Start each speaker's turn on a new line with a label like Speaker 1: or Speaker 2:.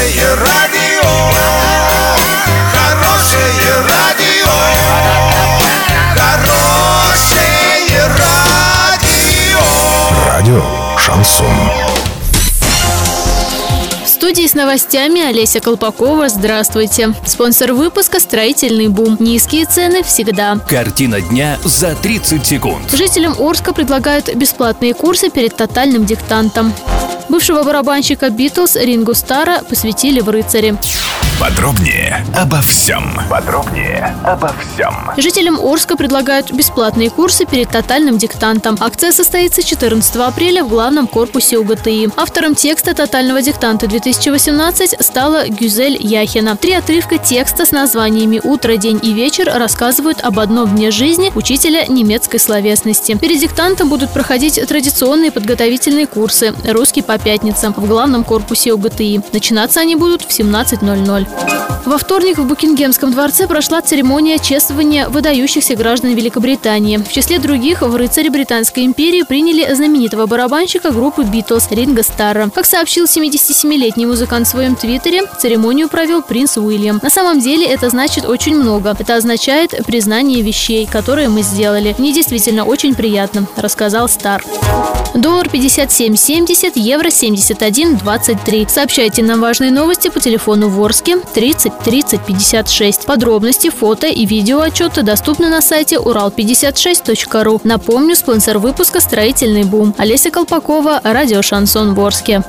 Speaker 1: Хорошее радио, хорошее радио, хорошее радио.
Speaker 2: Радио Шансон.
Speaker 3: В студии с новостями Олеся Колпакова. Здравствуйте. Спонсор выпуска «Строительный бум». Низкие цены всегда.
Speaker 4: Картина дня за 30 секунд.
Speaker 3: Жителям Орска предлагают бесплатные курсы перед тотальным диктантом. Бывшего барабанщика «Битлз» Рингу Стара посвятили в рыцаре.
Speaker 2: Подробнее обо всем. Подробнее обо всем.
Speaker 3: Жителям Орска предлагают бесплатные курсы перед тотальным диктантом. Акция состоится 14 апреля в главном корпусе УГТИ. Автором текста тотального диктанта 2018 стала Гюзель Яхина. Три отрывка текста с названиями «Утро, день и вечер» рассказывают об одном дне жизни учителя немецкой словесности. Перед диктантом будут проходить традиционные подготовительные курсы «Русский по пятницам» в главном корпусе УГТИ. Начинаться они будут в 17.00. Во вторник в Букингемском дворце прошла церемония чествования выдающихся граждан Великобритании. В числе других в рыцаре Британской империи приняли знаменитого барабанщика группы «Битлз» Ринга Старра. Как сообщил 77-летний музыкант в своем твиттере, церемонию провел принц Уильям. На самом деле это значит очень много. Это означает признание вещей, которые мы сделали. Мне действительно очень приятно, рассказал Стар. Доллар 57.70, евро 71.23. Сообщайте нам важные новости по телефону Ворске 30 30 56. Подробности, фото и видео отчеты доступны на сайте урал56.ру. Напомню, спонсор выпуска «Строительный бум». Олеся Колпакова, радио «Шансон Ворске».